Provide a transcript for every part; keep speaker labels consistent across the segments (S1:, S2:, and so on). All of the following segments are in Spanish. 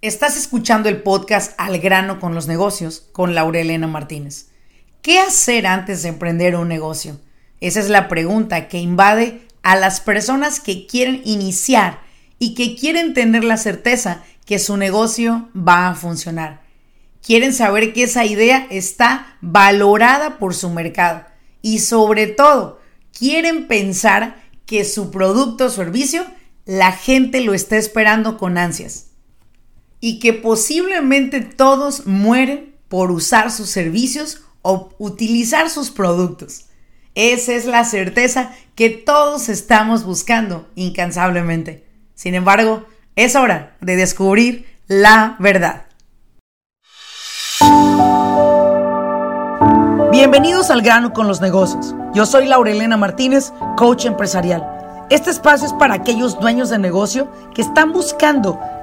S1: Estás escuchando el podcast Al grano con los negocios con Laurelena Martínez. ¿Qué hacer antes de emprender un negocio? Esa es la pregunta que invade a las personas que quieren iniciar y que quieren tener la certeza que su negocio va a funcionar. Quieren saber que esa idea está valorada por su mercado y sobre todo quieren pensar que su producto o servicio la gente lo está esperando con ansias y que posiblemente todos mueren por usar sus servicios o utilizar sus productos. Esa es la certeza que todos estamos buscando incansablemente. Sin embargo, es hora de descubrir la verdad. Bienvenidos al grano con los negocios. Yo soy Laurelena Martínez, coach empresarial este espacio es para aquellos dueños de negocio que están buscando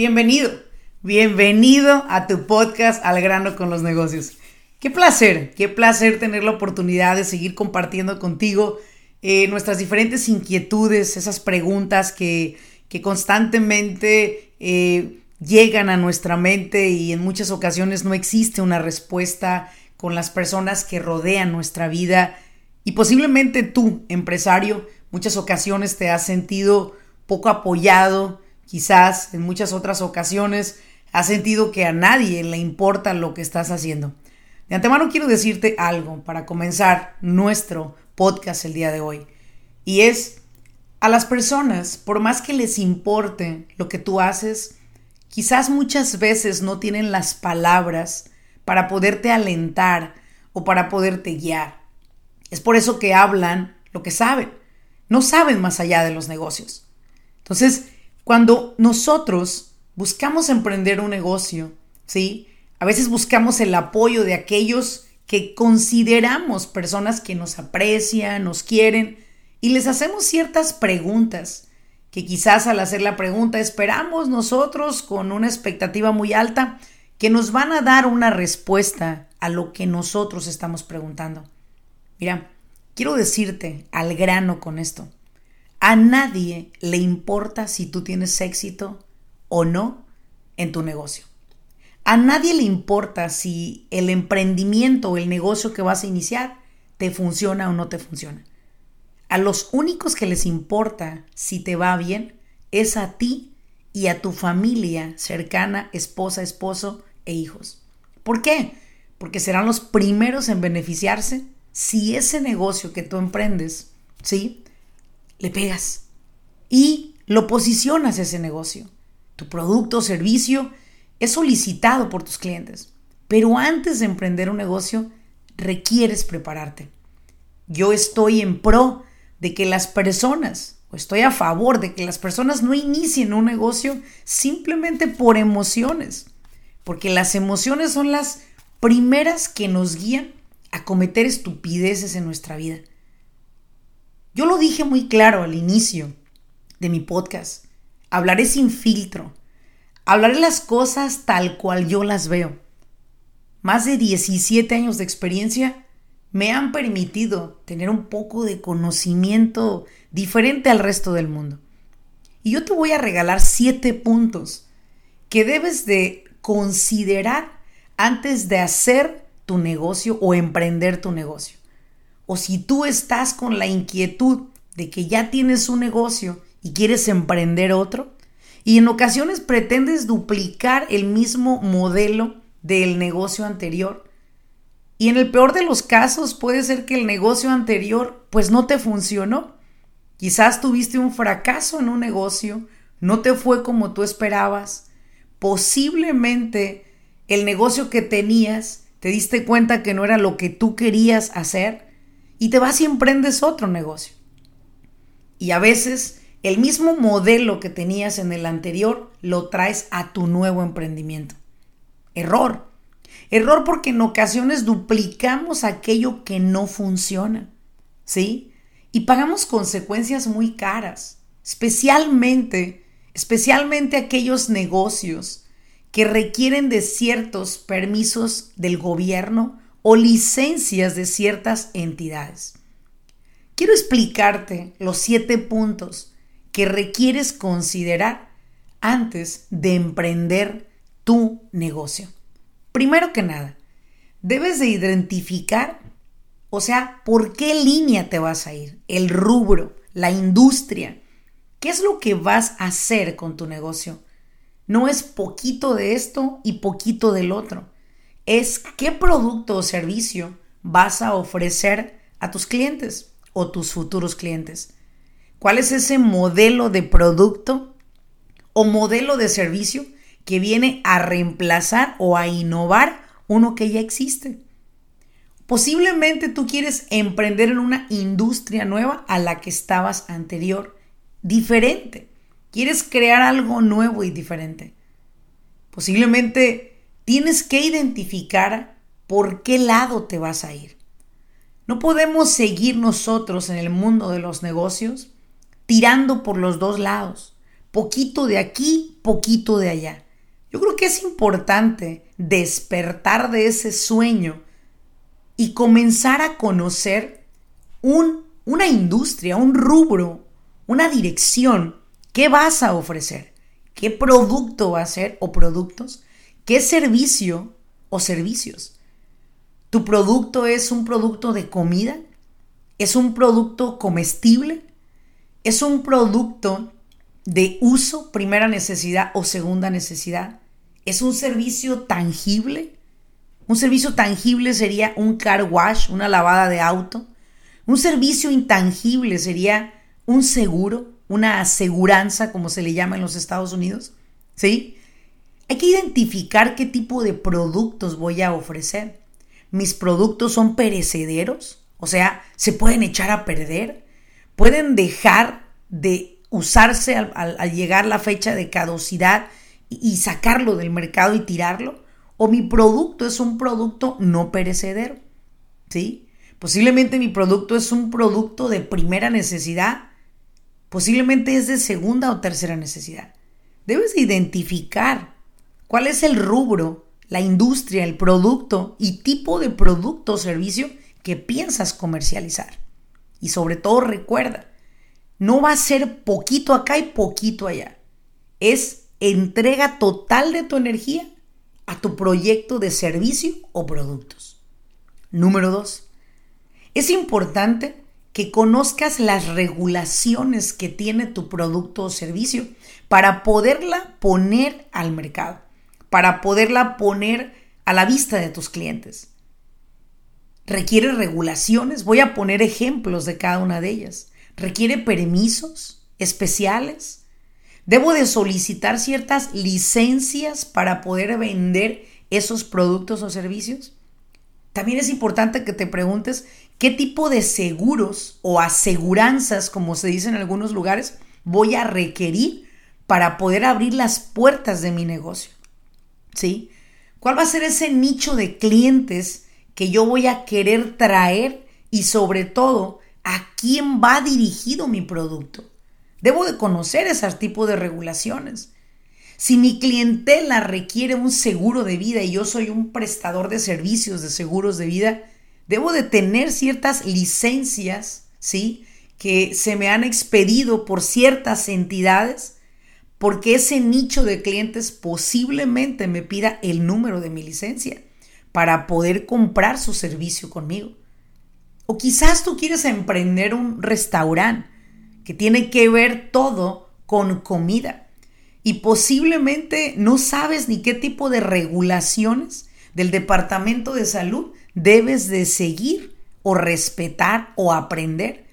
S1: Bienvenido, bienvenido a tu podcast Al grano con los negocios. Qué placer, qué placer tener la oportunidad de seguir compartiendo contigo eh, nuestras diferentes inquietudes, esas preguntas que, constantemente eh, llegan a nuestra mente y en muchas ocasiones no existe una respuesta con las personas que rodean nuestra vida y posiblemente tú, empresario, muchas ocasiones te has sentido poco apoyado, quizás en muchas otras ocasiones has sentido que a nadie le importa lo que estás haciendo. De antemano quiero decirte algo para comenzar nuestro podcast el día de hoy. Y es, a las personas, por más que les importe lo que tú haces, quizás muchas veces no tienen las palabras para poderte alentar o para poderte guiar. Es por eso que hablan lo que saben. No saben más allá de los negocios. Entonces, cuando nosotros buscamos emprender un negocio, ¿sí? A veces buscamos el apoyo de aquellos que consideramos personas que nos aprecian, nos quieren, y les hacemos ciertas preguntas que quizás al hacer la pregunta esperamos nosotros con una expectativa muy alta que nos van a dar una respuesta a lo que nosotros estamos preguntando. Mira, quiero decirte al grano con esto. A nadie le importa si tú tienes éxito o no en tu negocio. A nadie le importa si el emprendimiento o el negocio que vas a iniciar te funciona o no te funciona. A los únicos que les importa si te va bien es a ti y a tu familia cercana, esposa, esposo e hijos. ¿Por qué? Porque serán los primeros en beneficiarse si ese negocio que tú emprendes, ¿sí? Le pegas y lo posicionas ese negocio. Tu producto o servicio es solicitado por tus clientes, pero antes de emprender un negocio requieres prepararte. Yo estoy en pro de que las personas, o estoy a favor de que las personas no inicien un negocio simplemente por emociones, porque las emociones son las primeras que nos guían a cometer estupideces en nuestra vida. Yo lo dije muy claro al inicio de mi podcast. Hablaré sin filtro. Hablaré las cosas tal cual yo las veo. Más de 17 años de experiencia me han permitido tener un poco de conocimiento diferente al resto del mundo. Y yo te voy a regalar 7 puntos que debes de considerar antes de hacer tu negocio o emprender tu negocio o si tú estás con la inquietud de que ya tienes un negocio y quieres emprender otro, y en ocasiones pretendes duplicar el mismo modelo del negocio anterior. Y en el peor de los casos puede ser que el negocio anterior pues no te funcionó. Quizás tuviste un fracaso en un negocio, no te fue como tú esperabas. Posiblemente el negocio que tenías te diste cuenta que no era lo que tú querías hacer y te vas y emprendes otro negocio. Y a veces el mismo modelo que tenías en el anterior lo traes a tu nuevo emprendimiento. Error. Error porque en ocasiones duplicamos aquello que no funciona. ¿Sí? Y pagamos consecuencias muy caras, especialmente, especialmente aquellos negocios que requieren de ciertos permisos del gobierno o licencias de ciertas entidades. Quiero explicarte los siete puntos que requieres considerar antes de emprender tu negocio. Primero que nada, debes de identificar, o sea, por qué línea te vas a ir, el rubro, la industria, qué es lo que vas a hacer con tu negocio. No es poquito de esto y poquito del otro. Es qué producto o servicio vas a ofrecer a tus clientes o tus futuros clientes. ¿Cuál es ese modelo de producto o modelo de servicio que viene a reemplazar o a innovar uno que ya existe? Posiblemente tú quieres emprender en una industria nueva a la que estabas anterior, diferente. Quieres crear algo nuevo y diferente. Posiblemente tienes que identificar por qué lado te vas a ir. No podemos seguir nosotros en el mundo de los negocios tirando por los dos lados, poquito de aquí, poquito de allá. Yo creo que es importante despertar de ese sueño y comenzar a conocer un, una industria, un rubro, una dirección. ¿Qué vas a ofrecer? ¿Qué producto va a ser o productos? ¿Qué servicio o servicios? ¿Tu producto es un producto de comida? ¿Es un producto comestible? ¿Es un producto de uso, primera necesidad o segunda necesidad? ¿Es un servicio tangible? Un servicio tangible sería un car wash, una lavada de auto. Un servicio intangible sería un seguro, una aseguranza, como se le llama en los Estados Unidos. ¿Sí? Hay que identificar qué tipo de productos voy a ofrecer. Mis productos son perecederos, o sea, se pueden echar a perder, pueden dejar de usarse al, llegar la fecha de caducidad y, y sacarlo del mercado y tirarlo, o mi producto es un producto no perecedero, ¿sí? Posiblemente mi producto es un producto de primera necesidad, posiblemente es de segunda o tercera necesidad. Debes identificar cuál es el rubro la industria, el producto y tipo de producto o servicio que piensas comercializar. Y sobre todo recuerda, no va a ser poquito acá y poquito allá. Es entrega total de tu energía a tu proyecto de servicio o productos. Número dos, es importante que conozcas las regulaciones que tiene tu producto o servicio para poderla poner al mercado para poderla poner a la vista de tus clientes. Requiere regulaciones, voy a poner ejemplos de cada una de ellas. Requiere permisos especiales. Debo de solicitar ciertas licencias para poder vender esos productos o servicios. También es importante que te preguntes qué tipo de seguros o aseguranzas, como se dice en algunos lugares, voy a requerir para poder abrir las puertas de mi negocio. ¿Sí? ¿Cuál va a ser ese nicho de clientes que yo voy a querer traer y sobre todo a quién va dirigido mi producto? Debo de conocer ese tipo de regulaciones. Si mi clientela requiere un seguro de vida y yo soy un prestador de servicios de seguros de vida, debo de tener ciertas licencias, ¿sí? Que se me han expedido por ciertas entidades porque ese nicho de clientes posiblemente me pida el número de mi licencia para poder comprar su servicio conmigo. O quizás tú quieres emprender un restaurante que tiene que ver todo con comida y posiblemente no sabes ni qué tipo de regulaciones del Departamento de Salud debes de seguir o respetar o aprender.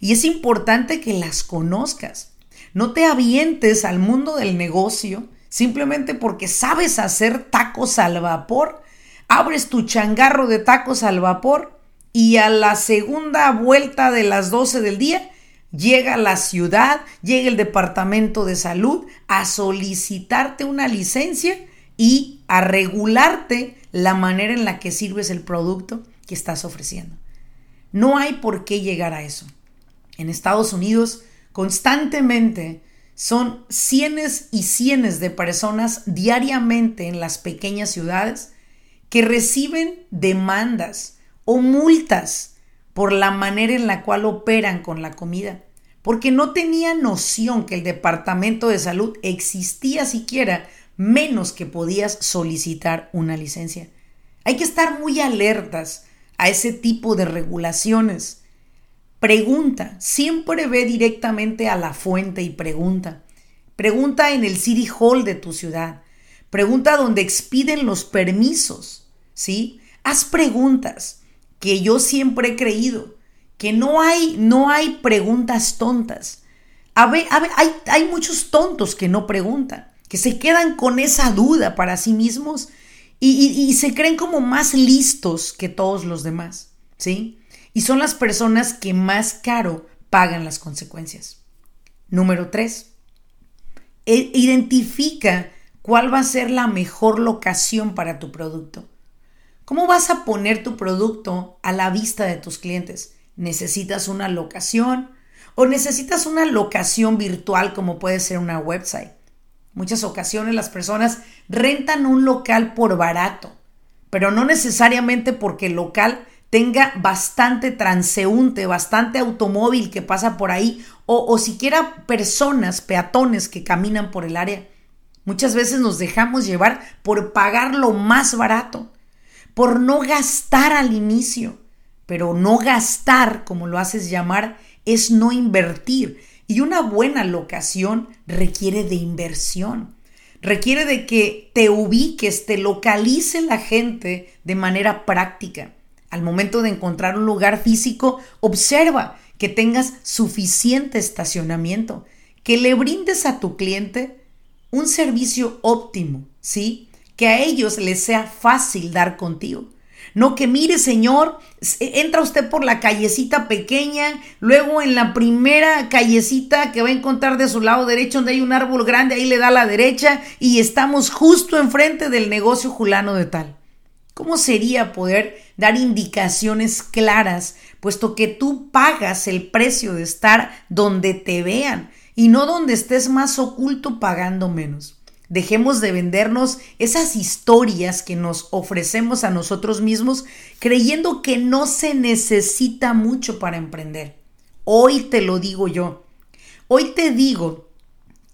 S1: Y es importante que las conozcas no te avientes al mundo del negocio simplemente porque sabes hacer tacos al vapor. Abres tu changarro de tacos al vapor y a la segunda vuelta de las 12 del día llega la ciudad, llega el departamento de salud a solicitarte una licencia y a regularte la manera en la que sirves el producto que estás ofreciendo. No hay por qué llegar a eso. En Estados Unidos constantemente son cientos y cientos de personas diariamente en las pequeñas ciudades que reciben demandas o multas por la manera en la cual operan con la comida, porque no tenían noción que el Departamento de Salud existía siquiera, menos que podías solicitar una licencia. Hay que estar muy alertas a ese tipo de regulaciones. Pregunta, siempre ve directamente a la fuente y pregunta. Pregunta en el City Hall de tu ciudad. Pregunta donde expiden los permisos, ¿sí? Haz preguntas que yo siempre he creído, que no hay, no hay preguntas tontas. Hay, hay muchos tontos que no preguntan, que se quedan con esa duda para sí mismos y, se creen como más listos que todos los demás, ¿sí? Y son las personas que más caro pagan las consecuencias. Número tres, e, identifica cuál va a ser la mejor locación para tu producto. ¿Cómo vas a poner tu producto a la vista de tus clientes? ¿Necesitas una locación o necesitas una locación virtual como puede ser una website? Muchas ocasiones las personas rentan un local por barato, pero no necesariamente porque el local tenga bastante transeúnte, bastante automóvil que pasa por ahí, o, o siquiera personas, peatones que caminan por el área. Muchas veces nos dejamos llevar por pagar lo más barato, por no gastar al inicio, pero no gastar, como lo haces llamar, es no invertir. Y una buena locación requiere de inversión. Requiere de que te ubiques, te localice la gente de manera práctica. Al momento de encontrar un lugar físico, observa que tengas suficiente estacionamiento, que le brindes a tu cliente un servicio óptimo, ¿sí? Que a ellos les sea fácil dar contigo. No que mire, señor, entra usted por la callecita pequeña, luego en la primera callecita que va a encontrar de su lado derecho donde hay un árbol grande, ahí le da a la derecha y estamos justo enfrente del negocio julano de tal. ¿Cómo sería poder dar indicaciones claras, puesto que tú pagas el precio de estar donde te vean y no donde estés más oculto pagando menos? Dejemos de vendernos esas historias que nos ofrecemos a nosotros mismos creyendo que no se necesita mucho para emprender. Hoy te lo digo yo. Hoy te digo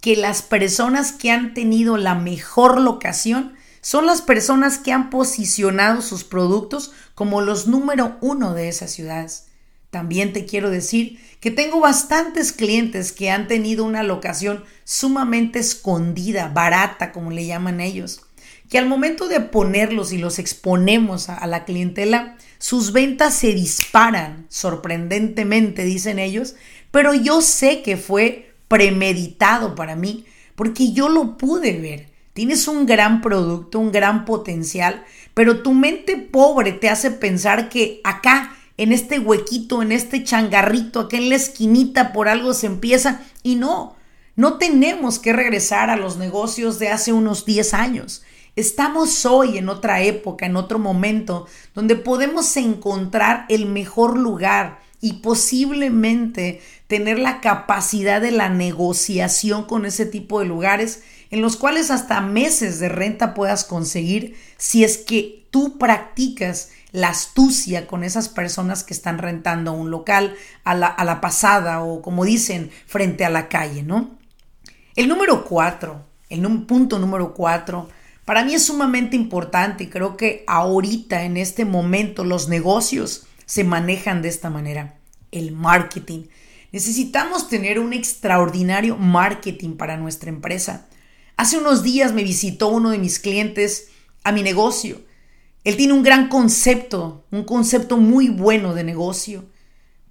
S1: que las personas que han tenido la mejor locación son las personas que han posicionado sus productos como los número uno de esas ciudades. También te quiero decir que tengo bastantes clientes que han tenido una locación sumamente escondida, barata, como le llaman ellos, que al momento de ponerlos y los exponemos a, la clientela, sus ventas se disparan sorprendentemente, dicen ellos, pero yo sé que fue premeditado para mí, porque yo lo pude ver. Tienes un gran producto, un gran potencial, pero tu mente pobre te hace pensar que acá en este huequito, en este changarrito, acá en la esquinita, por algo se empieza. Y no, no tenemos que regresar a los negocios de hace unos 10 años. Estamos hoy en otra época, en otro momento, donde podemos encontrar el mejor lugar y posiblemente tener la capacidad de la negociación con ese tipo de lugares en los cuales hasta meses de renta puedas conseguir si es que tú practicas la astucia con esas personas que están rentando un local a la, a la pasada o como dicen, frente a la calle, ¿no? El número cuatro, el punto número cuatro, para mí es sumamente importante y creo que ahorita, en este momento, los negocios se manejan de esta manera. El marketing. Necesitamos tener un extraordinario marketing para nuestra empresa. Hace unos días me visitó uno de mis clientes a mi negocio él tiene un gran concepto, un concepto muy bueno de negocio.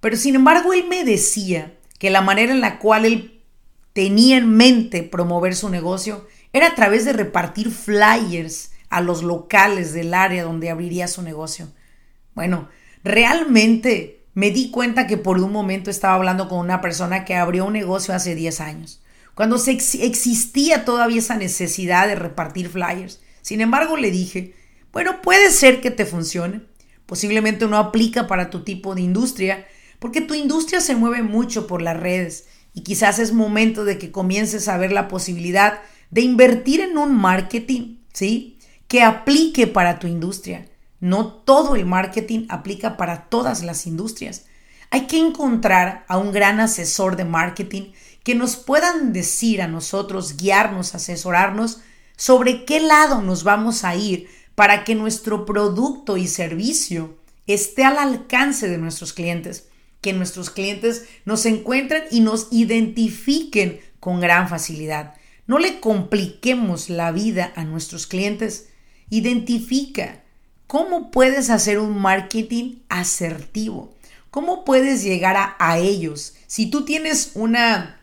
S1: Pero sin embargo, él me decía que la manera en la cual él tenía en mente promover su negocio era a través de repartir flyers a los locales del área donde abriría su negocio. Bueno, realmente me di cuenta que por un momento estaba hablando con una persona que abrió un negocio hace 10 años, cuando se existía todavía esa necesidad de repartir flyers. Sin embargo, le dije, bueno, puede ser que te funcione, posiblemente no aplica para tu tipo de industria, porque tu industria se mueve mucho por las redes y quizás es momento de que comiences a ver la posibilidad de invertir en un marketing, ¿sí? Que aplique para tu industria. No todo el marketing aplica para todas las industrias. Hay que encontrar a un gran asesor de marketing que nos puedan decir a nosotros, guiarnos, asesorarnos sobre qué lado nos vamos a ir para que nuestro producto y servicio esté al alcance de nuestros clientes que nuestros clientes nos encuentren y nos identifiquen con gran facilidad. No le compliquemos la vida a nuestros clientes. Identifica cómo puedes hacer un marketing asertivo. ¿Cómo puedes llegar a, a ellos? Si tú tienes una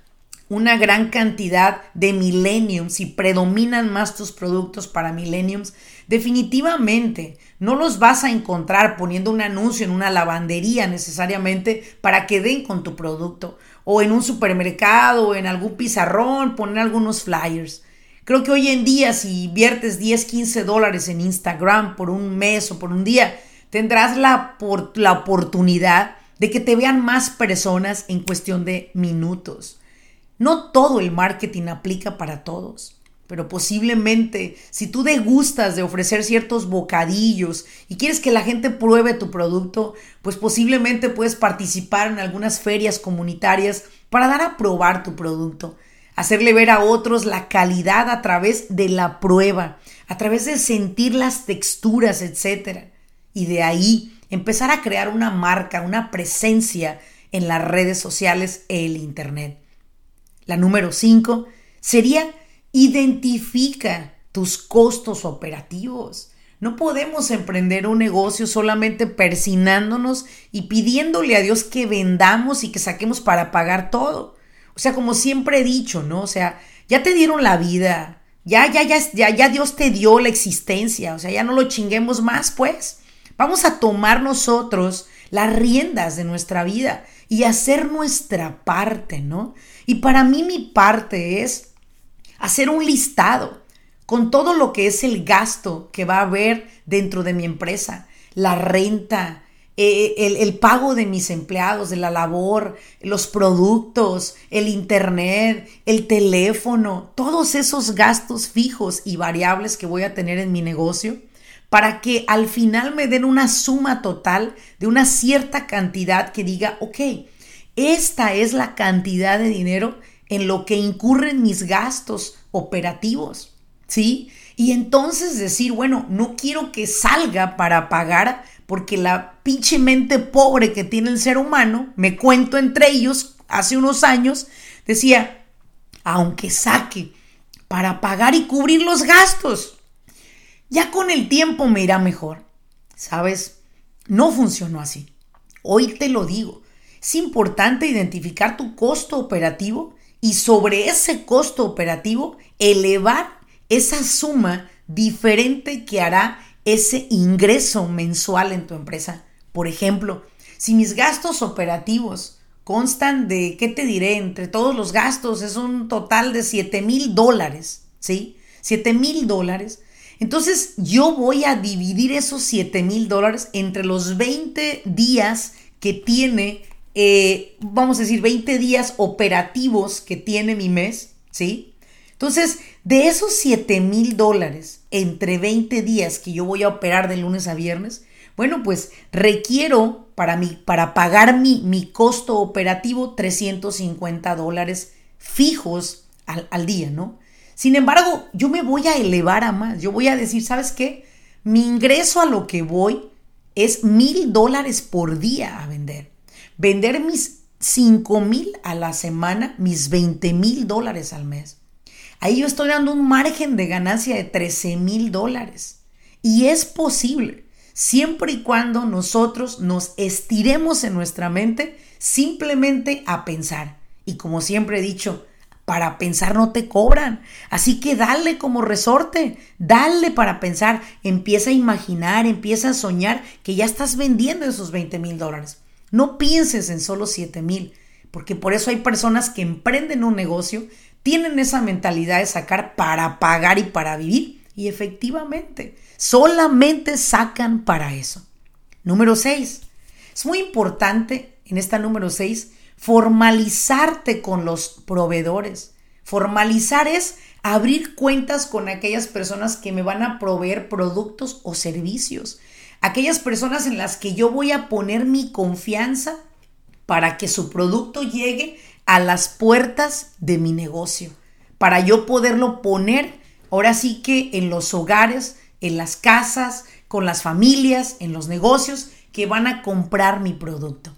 S1: una gran cantidad de millenniums y predominan más tus productos para millenniums, definitivamente no los vas a encontrar poniendo un anuncio en una lavandería necesariamente para que den con tu producto o en un supermercado o en algún pizarrón poner algunos flyers. Creo que hoy en día si inviertes 10, 15 dólares en Instagram por un mes o por un día, tendrás la, la oportunidad de que te vean más personas en cuestión de minutos. No todo el marketing aplica para todos, pero posiblemente si tú degustas de ofrecer ciertos bocadillos y quieres que la gente pruebe tu producto, pues posiblemente puedes participar en algunas ferias comunitarias para dar a probar tu producto, hacerle ver a otros la calidad a través de la prueba, a través de sentir las texturas, etc. Y de ahí empezar a crear una marca, una presencia en las redes sociales e el Internet. La número 5 sería identifica tus costos operativos. No podemos emprender un negocio solamente persinándonos y pidiéndole a Dios que vendamos y que saquemos para pagar todo. O sea, como siempre he dicho, ¿no? O sea, ya te dieron la vida, ya, ya, ya, ya, ya Dios te dio la existencia, o sea, ya no lo chinguemos más, pues. Vamos a tomar nosotros las riendas de nuestra vida y hacer nuestra parte, ¿no? Y para mí mi parte es hacer un listado con todo lo que es el gasto que va a haber dentro de mi empresa, la renta, eh, el, pago de mis empleados, de la labor, los productos, el internet, el teléfono, todos esos gastos fijos y variables que voy a tener en mi negocio para que al final me den una suma total de una cierta cantidad que diga, ok, esta es la cantidad de dinero en lo que incurren mis gastos operativos, ¿sí? Y entonces decir, bueno, no quiero que salga para pagar porque la pinche mente pobre que tiene el ser humano, me cuento entre ellos, hace unos años, decía, aunque saque para pagar y cubrir los gastos, ya con el tiempo me irá mejor. ¿Sabes? No funcionó así. Hoy te lo digo. Es importante identificar tu costo operativo y sobre ese costo operativo elevar esa suma diferente que hará ese ingreso mensual en tu empresa. Por ejemplo, si mis gastos operativos constan de, ¿qué te diré? Entre todos los gastos es un total de 7 mil dólares, ¿sí? 7 mil dólares. Entonces yo voy a dividir esos 7 mil dólares entre los 20 días que tiene, eh, vamos a decir, 20 días operativos que tiene mi mes, ¿sí? Entonces, de esos 7 mil dólares entre 20 días que yo voy a operar de lunes a viernes, bueno, pues requiero para, mi, para pagar mi, mi costo operativo 350 dólares fijos al, al día, ¿no? Sin embargo, yo me voy a elevar a más. Yo voy a decir, ¿sabes qué? Mi ingreso a lo que voy es mil dólares por día a vender. Vender mis cinco mil a la semana, mis 20 mil dólares al mes. Ahí yo estoy dando un margen de ganancia de 13 mil dólares. Y es posible, siempre y cuando nosotros nos estiremos en nuestra mente simplemente a pensar. Y como siempre he dicho, para pensar no te cobran. Así que dale como resorte, dale para pensar, empieza a imaginar, empieza a soñar que ya estás vendiendo esos 20 mil dólares. No pienses en solo 7 mil, porque por eso hay personas que emprenden un negocio, tienen esa mentalidad de sacar para pagar y para vivir, y efectivamente, solamente sacan para eso. Número 6. Es muy importante en esta número 6 formalizarte con los proveedores. Formalizar es abrir cuentas con aquellas personas que me van a proveer productos o servicios. Aquellas personas en las que yo voy a poner mi confianza para que su producto llegue a las puertas de mi negocio. Para yo poderlo poner ahora sí que en los hogares, en las casas, con las familias, en los negocios que van a comprar mi producto.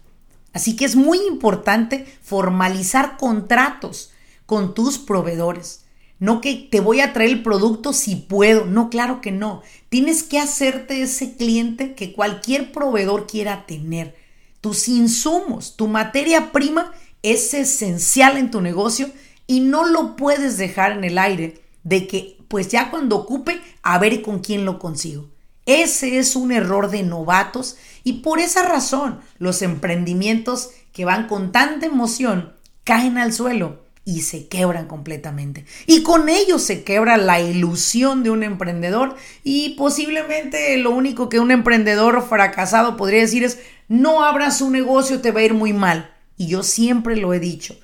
S1: Así que es muy importante formalizar contratos con tus proveedores. No que te voy a traer el producto si puedo. No, claro que no. Tienes que hacerte ese cliente que cualquier proveedor quiera tener. Tus insumos, tu materia prima es esencial en tu negocio y no lo puedes dejar en el aire de que pues ya cuando ocupe a ver con quién lo consigo. Ese es un error de novatos y por esa razón los emprendimientos que van con tanta emoción caen al suelo y se quebran completamente. Y con ello se quebra la ilusión de un emprendedor y posiblemente lo único que un emprendedor fracasado podría decir es no abras un negocio, te va a ir muy mal. Y yo siempre lo he dicho,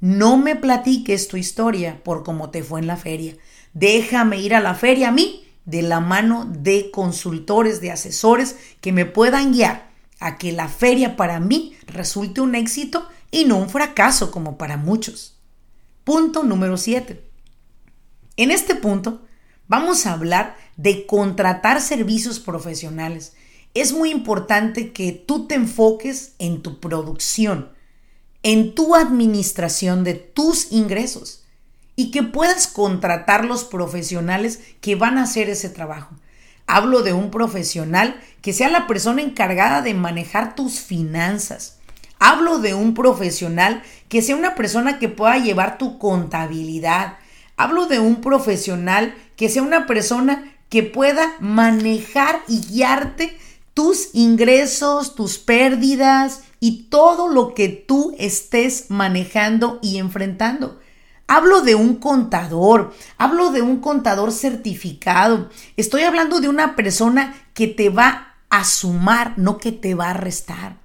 S1: no me platiques tu historia por cómo te fue en la feria. Déjame ir a la feria a mí de la mano de consultores, de asesores que me puedan guiar a que la feria para mí resulte un éxito y no un fracaso como para muchos. Punto número 7. En este punto vamos a hablar de contratar servicios profesionales. Es muy importante que tú te enfoques en tu producción, en tu administración de tus ingresos y que puedas contratar los profesionales que van a hacer ese trabajo. Hablo de un profesional que sea la persona encargada de manejar tus finanzas. Hablo de un profesional que sea una persona que pueda llevar tu contabilidad. Hablo de un profesional que sea una persona que pueda manejar y guiarte tus ingresos, tus pérdidas y todo lo que tú estés manejando y enfrentando. Hablo de un contador, hablo de un contador certificado. Estoy hablando de una persona que te va a sumar, no que te va a restar.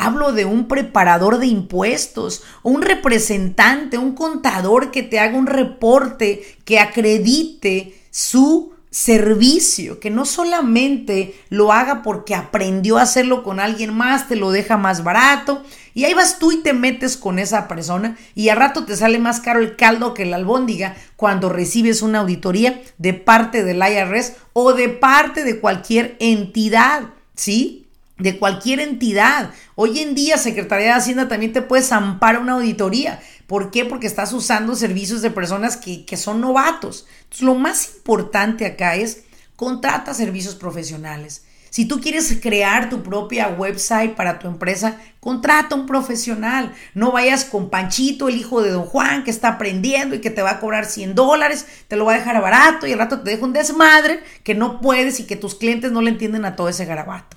S1: Hablo de un preparador de impuestos, un representante, un contador que te haga un reporte que acredite su servicio, que no solamente lo haga porque aprendió a hacerlo con alguien más, te lo deja más barato, y ahí vas tú y te metes con esa persona y a rato te sale más caro el caldo que la albóndiga cuando recibes una auditoría de parte del IRS o de parte de cualquier entidad, ¿sí? De cualquier entidad. Hoy en día Secretaría de Hacienda también te puede zampar una auditoría. ¿Por qué? Porque estás usando servicios de personas que, que son novatos. Entonces, lo más importante acá es contrata servicios profesionales. Si tú quieres crear tu propia website para tu empresa, contrata un profesional. No vayas con Panchito, el hijo de Don Juan, que está aprendiendo y que te va a cobrar 100 dólares, te lo va a dejar barato y al rato te deja un desmadre que no puedes y que tus clientes no le entienden a todo ese garabato.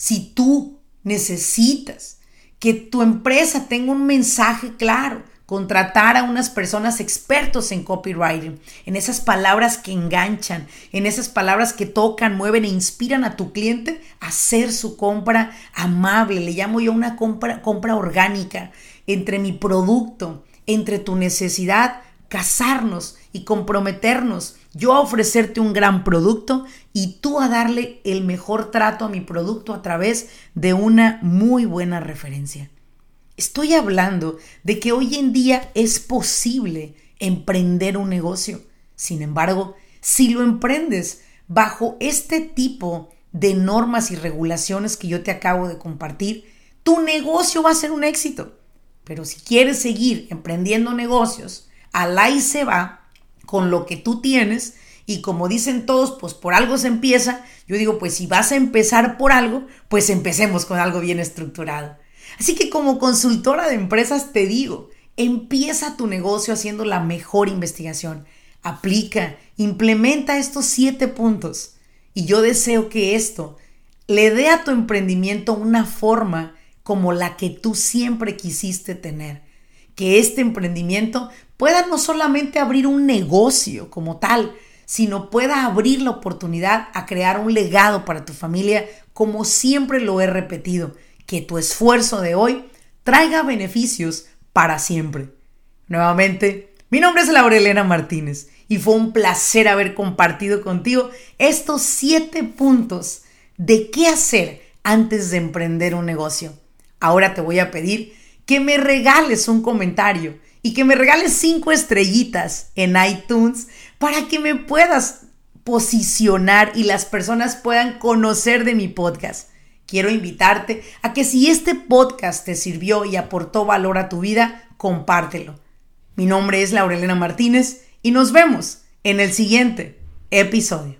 S1: Si tú necesitas que tu empresa tenga un mensaje claro, contratar a unas personas expertos en copywriting, en esas palabras que enganchan, en esas palabras que tocan, mueven e inspiran a tu cliente a hacer su compra amable. Le llamo yo una compra, compra orgánica entre mi producto, entre tu necesidad, casarnos y comprometernos yo a ofrecerte un gran producto y tú a darle el mejor trato a mi producto a través de una muy buena referencia. Estoy hablando de que hoy en día es posible emprender un negocio. Sin embargo, si lo emprendes bajo este tipo de normas y regulaciones que yo te acabo de compartir, tu negocio va a ser un éxito. Pero si quieres seguir emprendiendo negocios, al ahí se va, con lo que tú tienes y como dicen todos, pues por algo se empieza. Yo digo, pues si vas a empezar por algo, pues empecemos con algo bien estructurado. Así que como consultora de empresas te digo, empieza tu negocio haciendo la mejor investigación. Aplica, implementa estos siete puntos. Y yo deseo que esto le dé a tu emprendimiento una forma como la que tú siempre quisiste tener. Que este emprendimiento pueda no solamente abrir un negocio como tal, sino pueda abrir la oportunidad a crear un legado para tu familia, como siempre lo he repetido, que tu esfuerzo de hoy traiga beneficios para siempre. Nuevamente, mi nombre es Laurelena Martínez y fue un placer haber compartido contigo estos siete puntos de qué hacer antes de emprender un negocio. Ahora te voy a pedir que me regales un comentario y que me regales cinco estrellitas en iTunes para que me puedas posicionar y las personas puedan conocer de mi podcast. Quiero invitarte a que si este podcast te sirvió y aportó valor a tu vida, compártelo. Mi nombre es Laurelena Martínez y nos vemos en el siguiente episodio.